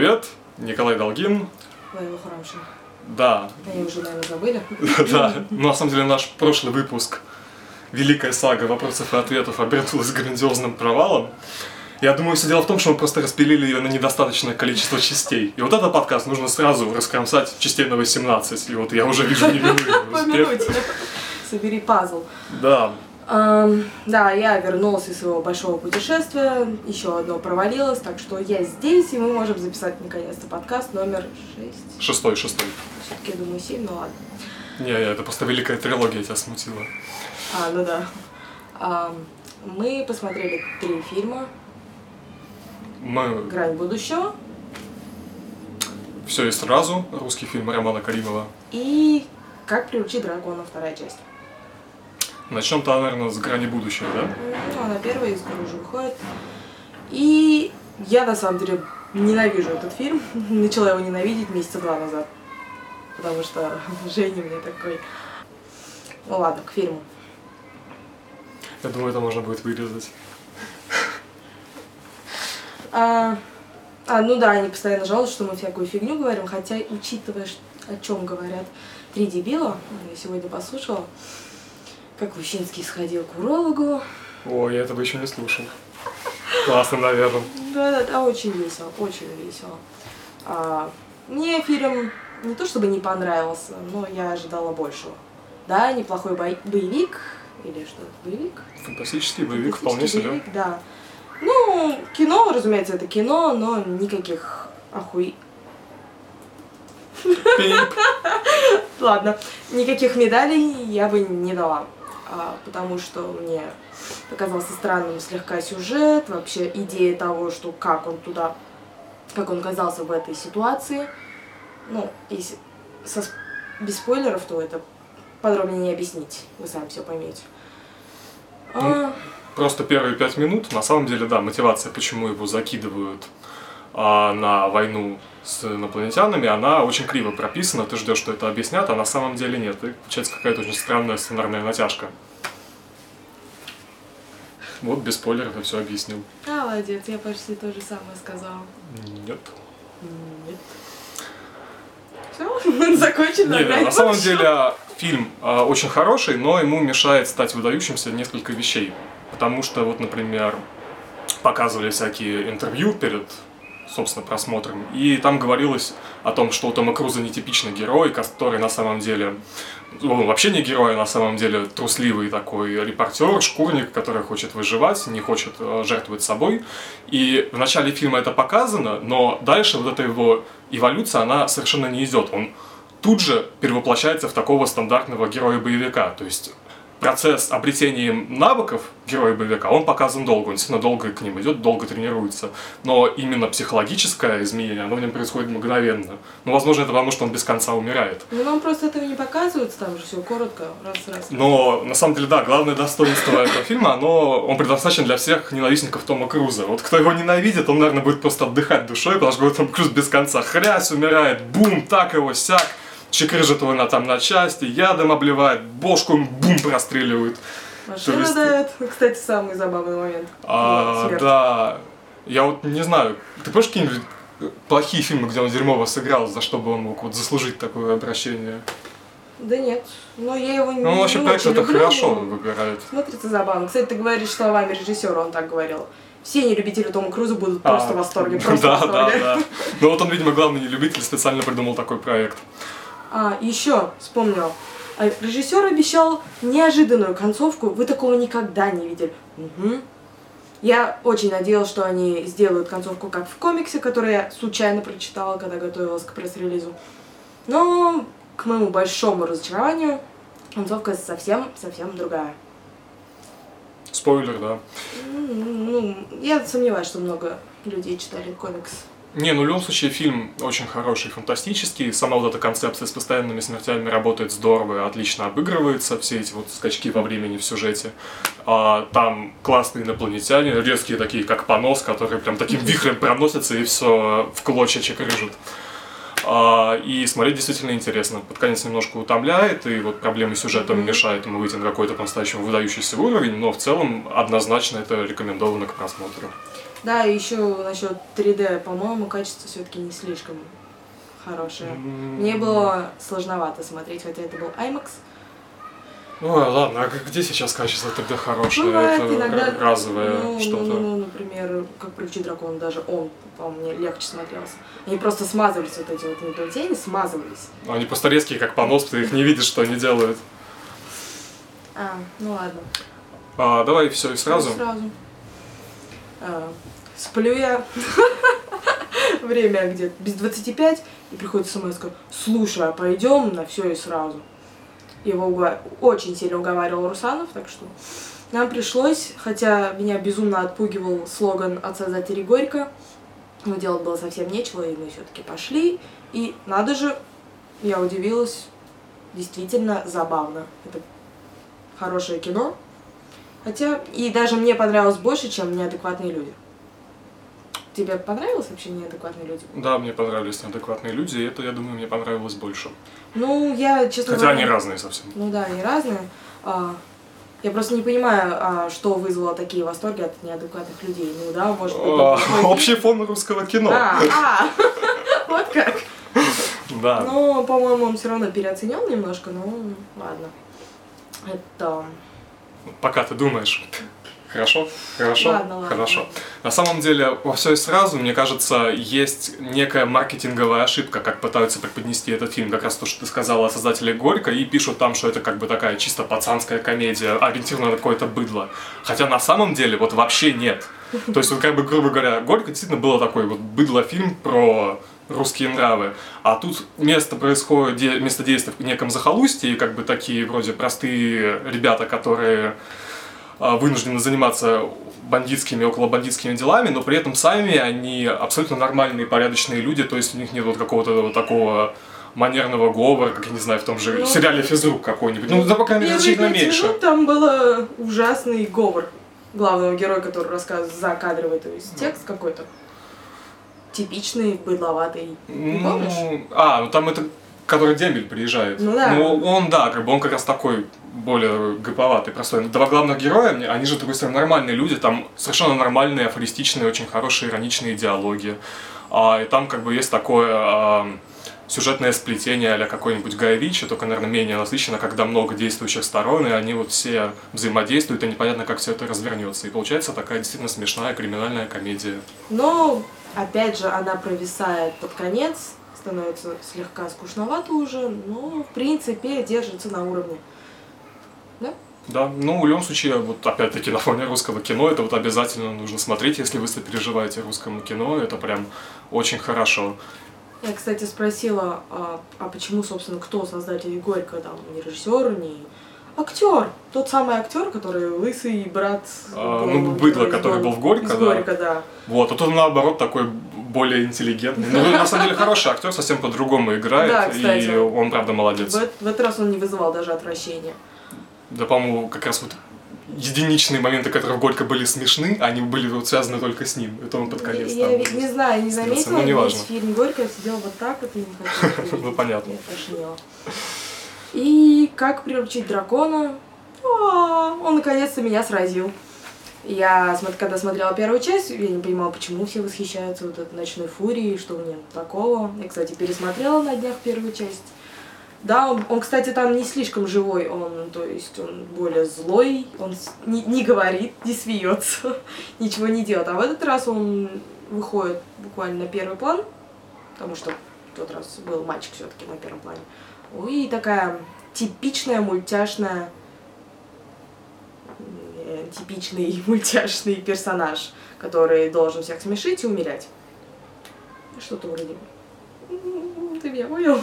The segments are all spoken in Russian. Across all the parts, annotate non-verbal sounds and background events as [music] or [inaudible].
Привет, Николай Долгин. Лайла Хурамшин. Да, Они уже, наверное, забыли. [laughs] да. Ну, на самом деле, наш прошлый выпуск Великая сага вопросов и ответов обернулась грандиозным провалом. Я думаю, все дело в том, что мы просто распилили ее на недостаточное количество частей. И вот этот подкаст нужно сразу раскромсать частей на 18. И вот я уже вижу неминуемый [laughs] По успех. Собери пазл. Да, да, я вернулась из своего большого путешествия, еще одно провалилось, так что я здесь, и мы можем записать наконец-то подкаст номер 6. шестой, шестой. Все-таки, я думаю, 7, ну ладно. Не, это просто великая трилогия тебя смутила. А, ну да. Ам, мы посмотрели три фильма. Мы «Грань будущего» все и сразу, русский фильм Романа Каримова. и «Как приручить дракона» вторая часть. Начнем-то, наверное, с грани будущего, да? Ну, она первая, из уже выходит. И я на самом деле ненавижу этот фильм. [laughs] Начала его ненавидеть месяца два назад. Потому что [laughs] Женя мне такой. Ну ладно, к фильму. Я думаю, это можно будет вырезать. А, а, ну да, они постоянно жалуются, что мы всякую фигню говорим, хотя, учитывая, о чем говорят три дебила, я сегодня послушала, как Ущинский сходил к урологу. Ой, я этого еще не слушал. Классно, наверное. Да, да, да, очень весело, очень весело. А, мне фильм не то чтобы не понравился, но я ожидала большего. Да, неплохой бой- боевик, или что это, боевик? Фантастический боевик, вполне Фантастический себе. боевик, да. Ну, кино, разумеется, это кино, но никаких охуй... Пип. [laughs] Ладно, никаких медалей я бы не дала. А, потому что мне показался странным слегка сюжет, вообще идея того, что как он туда, как он оказался в этой ситуации. Ну, если со, без спойлеров, то это подробнее не объяснить, вы сами все поймете. А, Просто первые пять минут, на самом деле, да, мотивация, почему его закидывают на войну с инопланетянами, она очень криво прописана. Ты ждешь, что это объяснят, а на самом деле нет. И получается какая-то очень странная сценарная натяжка. Вот без спойлеров я все объяснил. молодец, я почти то же самое сказала. Нет. Нет. Все, [laughs] закончено. Не, опять на самом деле фильм а, очень хороший, но ему мешает стать выдающимся несколько вещей. Потому что, вот, например, показывали всякие интервью перед, собственно, просмотром, и там говорилось о том, что у Тома Круза нетипичный герой, который на самом деле, он вообще не герой, а на самом деле трусливый такой репортер, шкурник, который хочет выживать, не хочет э, жертвовать собой. И в начале фильма это показано, но дальше вот эта его эволюция, она совершенно не идет. Он тут же перевоплощается в такого стандартного героя-боевика. То есть процесс обретения навыков героя-боевика, он показан долго, он действительно долго к ним идет, долго тренируется. Но именно психологическое изменение, оно в нем происходит мгновенно. Ну, возможно, это потому, что он без конца умирает. Ну, нам просто этого не показывают, там же все коротко, раз-раз. Но, на самом деле, да, главное достоинство этого фильма, оно, он предназначен для всех ненавистников Тома Круза. Вот кто его ненавидит, он, наверное, будет просто отдыхать душой, потому что Том Круз без конца хрясь, умирает, бум, так его, сяк, чекрыжит его на, там на части, ядом обливает, бошку им бум простреливают. Машина есть- дает. Кстати, самый забавный момент. А, смерть. да, я вот не знаю, ты помнишь какие-нибудь плохие фильмы, где он дерьмово сыграл, за что бы он мог вот заслужить такое обращение? Да нет, но я его не Ну, он вообще проект это хорошо но выбирает. Смотрится забавно. Кстати, ты говоришь словами режиссера, он так говорил. Все нелюбители Тома Круза будут просто А, в восторге, [laughs] просто да, в восторге. Да, да. Ну вот он, видимо, главный любитель специально придумал такой проект. А, еще вспомнила. А, Режиссер обещал неожиданную концовку. Вы такого никогда не видели. Мгм. Я очень надеялась, что они сделают концовку как в комиксе, который я случайно прочитала, когда готовилась к пресс-релизу. Но, к моему большому разочарованию, концовка совсем-совсем другая. Спойлер, да. Ну, я сомневаюсь, что много людей читали комикс. Не, ну в любом случае фильм очень хороший, фантастический. Сама вот эта концепция с постоянными смертями работает здорово, отлично обыгрывается, все эти вот скачки во времени в сюжете. А, там классные инопланетяне, резкие такие, как понос, которые прям таким вихрем проносятся и все в клочья чекрыжут. А, и смотреть действительно интересно. Под конец немножко утомляет, и вот проблемы с сюжетом mm-hmm. мешают ему выйти на какой-то по-настоящему выдающийся уровень, но в целом однозначно это рекомендовано к просмотру. Да, и еще насчет 3D, по-моему, качество все-таки не слишком хорошее. Мне было сложновато смотреть, хотя это был IMAX. Ой, ладно, а где сейчас качество тогда хорошее? Бывает, это иногда, разовое ну, что-то. Ну, ну, например, как «Приручить дракона», даже он, по-моему, мне легче смотрелся. Они просто смазывались, вот эти вот инопланетяне, смазывались. Ну, они просто резкие, как понос, ты их не видишь, что они делают. А, ну ладно. А, давай все и сразу. Сразу. А, сплю я. [laughs] Время где-то без 25, и приходит смс слушай, а пойдем на все и сразу его очень сильно уговаривал Русанов, так что нам пришлось, хотя меня безумно отпугивал слоган от создателей Горько, но делать было совсем нечего, и мы все-таки пошли. И надо же, я удивилась, действительно забавно. Это хорошее кино. Хотя, и даже мне понравилось больше, чем неадекватные люди. Тебе понравилось вообще неадекватные люди? Да, мне понравились неадекватные люди, и это, я думаю, мне понравилось больше. Ну, я, честно Хотя говоря... они разные совсем. Ну да, они разные. А, я просто не понимаю, а, что вызвало такие восторги от неадекватных людей. Ну да, может быть... А, общий фон русского кино. А, а, [laughs] вот как. Да. Ну, по-моему, он все равно переоценен немножко, ну ладно. Это... Пока ты думаешь. Хорошо? Хорошо? Ладно, ладно. Хорошо. На самом деле, во все и сразу, мне кажется, есть некая маркетинговая ошибка, как пытаются преподнести этот фильм. Как раз то, что ты сказала о создателе Горько, и пишут там, что это как бы такая чисто пацанская комедия, ориентирована на какое-то быдло. Хотя на самом деле вот вообще нет. То есть, вот как бы, грубо говоря, Горько действительно было такой вот быдло-фильм про русские нравы. А тут место происходит, место действия в неком захолустье, и как бы такие вроде простые ребята, которые а, вынуждены заниматься бандитскими, около бандитскими делами, но при этом сами они абсолютно нормальные, порядочные люди, то есть у них нет вот какого-то вот такого манерного говора, как я не знаю, в том же ну, сериале Физрук какой-нибудь. Ну, да, по крайней мере, значительно меньше. Минут там был ужасный говор главного героя, который рассказывает закадровый, то есть текст какой-то типичный, быдловатый. Ну, помнишь? А, ну там это который дембель приезжает. Ну да. Ну он, да, как бы он как раз такой более гэповатый, простой. Два главных героя, они же, другой стороны, нормальные люди, там совершенно нормальные, афористичные, очень хорошие, ироничные диалоги. А, и там как бы есть такое а, сюжетное сплетение а какой-нибудь Гай Ричи, только, наверное, менее насыщенно, когда много действующих сторон, и они вот все взаимодействуют, и непонятно, как все это развернется. И получается такая действительно смешная криминальная комедия. Но, опять же, она провисает под конец, становится слегка скучновато уже, но, в принципе, держится на уровне. Да? Да, ну в любом случае, вот опять-таки на фоне русского кино это вот обязательно нужно смотреть, если вы сопереживаете русскому кино, это прям очень хорошо. Я, кстати, спросила, а, а почему, собственно, кто создатель Горько, там, не режиссер, не актер, тот самый актер, который лысый брат. А, ну, быдло, который был в Горько, да. Горько, да. Вот, а тут наоборот такой более интеллигентный. Ну, на самом деле, хороший актер, совсем по-другому играет, да, кстати, и он, правда, молодец. В, в этот раз он не вызывал даже отвращения. Да, по-моему, как раз вот единичные моменты, которые в Горько были смешны, они были вот связаны только с ним. Это он под конец Я, я не знаю, не заметила, ну, не весь фильм Горько сидел вот так и не. [laughs] Ну, понятно. И как приручить дракона? О, он наконец-то меня сразил. Я, когда смотрела первую часть, я не понимала, почему все восхищаются вот этой ночной фурией, что у меня такого. Я, кстати, пересмотрела на днях первую часть. Да, он, он, кстати, там не слишком живой, он, то есть, он более злой, он не, не говорит, не смеется, [laughs] ничего не делает. А в этот раз он выходит буквально на первый план, потому что в тот раз был мальчик все-таки на первом плане. И такая типичная мультяшная э, типичный [laughs] мультяшный персонаж, который должен всех смешить и умерять. Что-то вроде ты меня понял?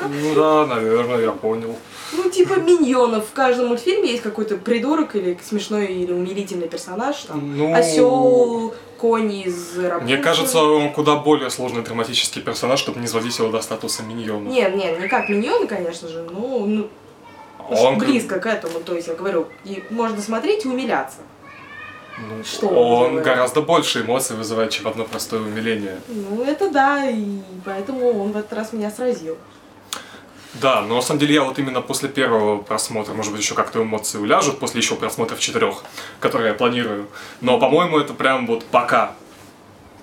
Ну да, наверное, я понял. Ну, типа миньонов. В каждом мультфильме есть какой-то придурок или смешной или умилительный персонаж. Там, ну... Осел, конь из Рапунцеля. Мне кажется, он куда более сложный драматический персонаж, чтобы не сводить его до статуса миньона. Нет, нет, не как миньоны, конечно же, но ну, он... близко к этому. То есть, я говорю, и можно смотреть и умиляться. Ну, Что он он гораздо больше эмоций вызывает, чем одно простое умиление. Ну, это да, и поэтому он в этот раз меня сразил. Да, но на самом деле я вот именно после первого просмотра, может быть, еще как-то эмоции уляжут, после еще просмотров четырех, которые я планирую. Но, по-моему, это прям вот пока.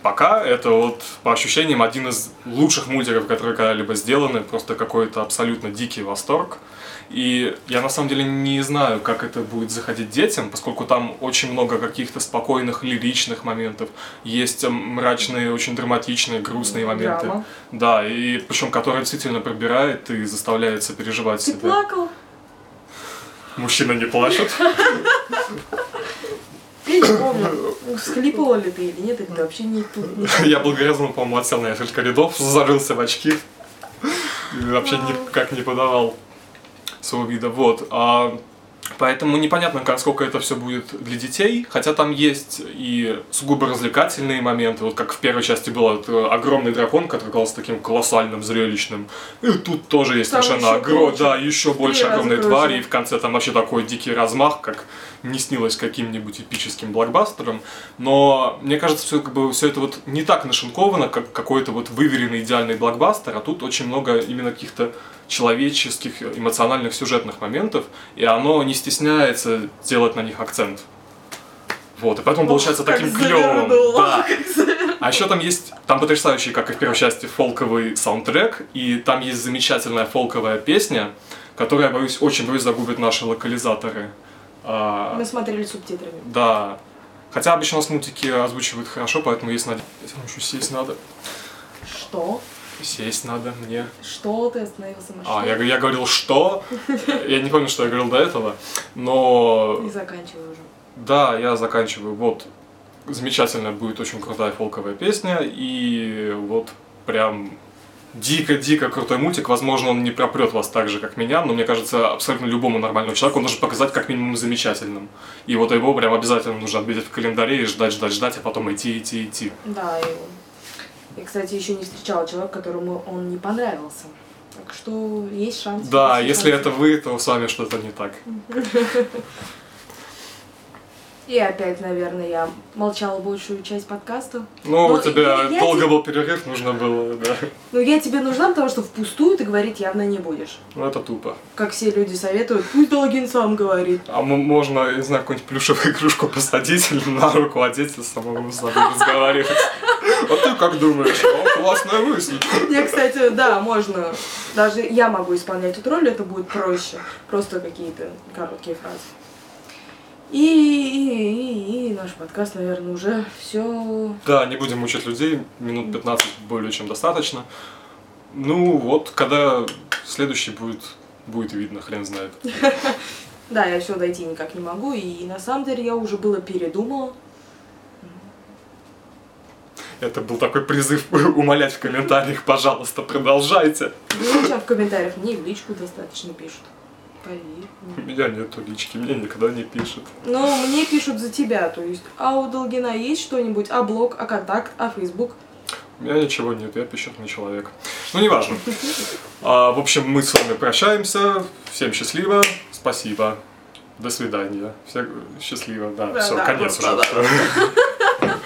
Пока это вот по ощущениям один из лучших мультиков, которые когда-либо сделаны, просто какой-то абсолютно дикий восторг. И я на самом деле не знаю, как это будет заходить детям, поскольку там очень много каких-то спокойных, лиричных моментов. Есть м, мрачные, очень драматичные, грустные моменты. Драма. Да, и причем который действительно пробирает и заставляет сопереживать Ты себя. плакал? Мужчина не плачет. [laughs] Я не помню, всхлипывала ли ты или нет, или ты вообще не тут. [laughs] Я благоразумно, по-моему, отсел на несколько рядов, зарылся в очки. И вообще никак не подавал своего вида. Вот. А, Поэтому непонятно, как, сколько это все будет для детей, хотя там есть и сугубо развлекательные моменты, вот как в первой части был э, огромный дракон, который казался таким колоссальным, зрелищным. И тут тоже есть Там совершенно огромный, да, еще больше огромной твари, и в конце там вообще такой дикий размах, как не снилось каким-нибудь эпическим блокбастером. Но мне кажется, все, как бы, все это вот не так нашинковано, как какой-то вот выверенный идеальный блокбастер, а тут очень много именно каких-то человеческих, эмоциональных, сюжетных моментов, и оно не стесняется делать на них акцент. Вот, и поэтому получается Ох, как таким клевым. Да. А еще там есть, там потрясающий, как и в первой части, фолковый саундтрек, и там есть замечательная фолковая песня, которая, боюсь, очень боюсь загубит наши локализаторы. А, Мы смотрели субтитрами. да. Хотя обычно у нас мультики озвучивают хорошо, поэтому есть надежда. Еще сесть надо. Что? Сесть надо мне. Что ты остановился на что? А, я, я говорил, что? [laughs] Я не помню, что я говорил до этого. Но И заканчивай уже. Да, я заканчиваю. Вот замечательная будет очень крутая фолковая песня. И вот прям дико-дико крутой мультик. Возможно, он не пропрет вас так же, как меня, но мне кажется, абсолютно любому нормальному человеку он должен показать как минимум замечательным. И вот его прям обязательно нужно отметить в календаре и ждать, ждать, ждать, а потом идти, идти, идти. Да, и я, кстати, еще не встречала человека, которому он не понравился. Так что есть шанс. Да, есть если шанс. это вы, то с вами что-то не так. [laughs] И опять, наверное, я молчала большую часть подкаста. Ну, Ну, у тебя я- я долго те- был перерыв, нужно было, да. Но я тебе нужна, потому что впустую ты говорить явно не будешь. Ну, это тупо. Как все люди советуют, пусть Долгин сам говорит. А можно, я не знаю, какую-нибудь плюшевую игрушку посадить или на руку одеть и самому с собой [laughs] разговаривать. А ты как думаешь? О, классная мысль. Я, кстати, да, можно. Даже я могу исполнять эту роль, это будет проще. Просто какие-то короткие фразы. И, и, и, и наш подкаст, наверное, уже все. Да, не будем мучить людей, минут 15 более чем достаточно. Ну вот, когда следующий будет, будет видно, хрен знает. [laughs] Да, я все дойти никак не могу, и на самом деле я уже было передумала. Это был такой призыв [laughs] умолять в комментариях, пожалуйста, продолжайте. Ну, чем в комментариях мне в личку достаточно пишут. Поверь. У меня нету лички, мне никогда не пишет. Но мне пишут за тебя, то есть, а у Долгина есть что-нибудь, а блог, а контакт, а фейсбук? У меня ничего нет, я пещерный человек. Ну, неважно. А, в общем, мы с вами прощаемся. Всем счастливо. Спасибо. До свидания. Всем счастливо. Да, Да, все, да, конец да, уже. [laughs]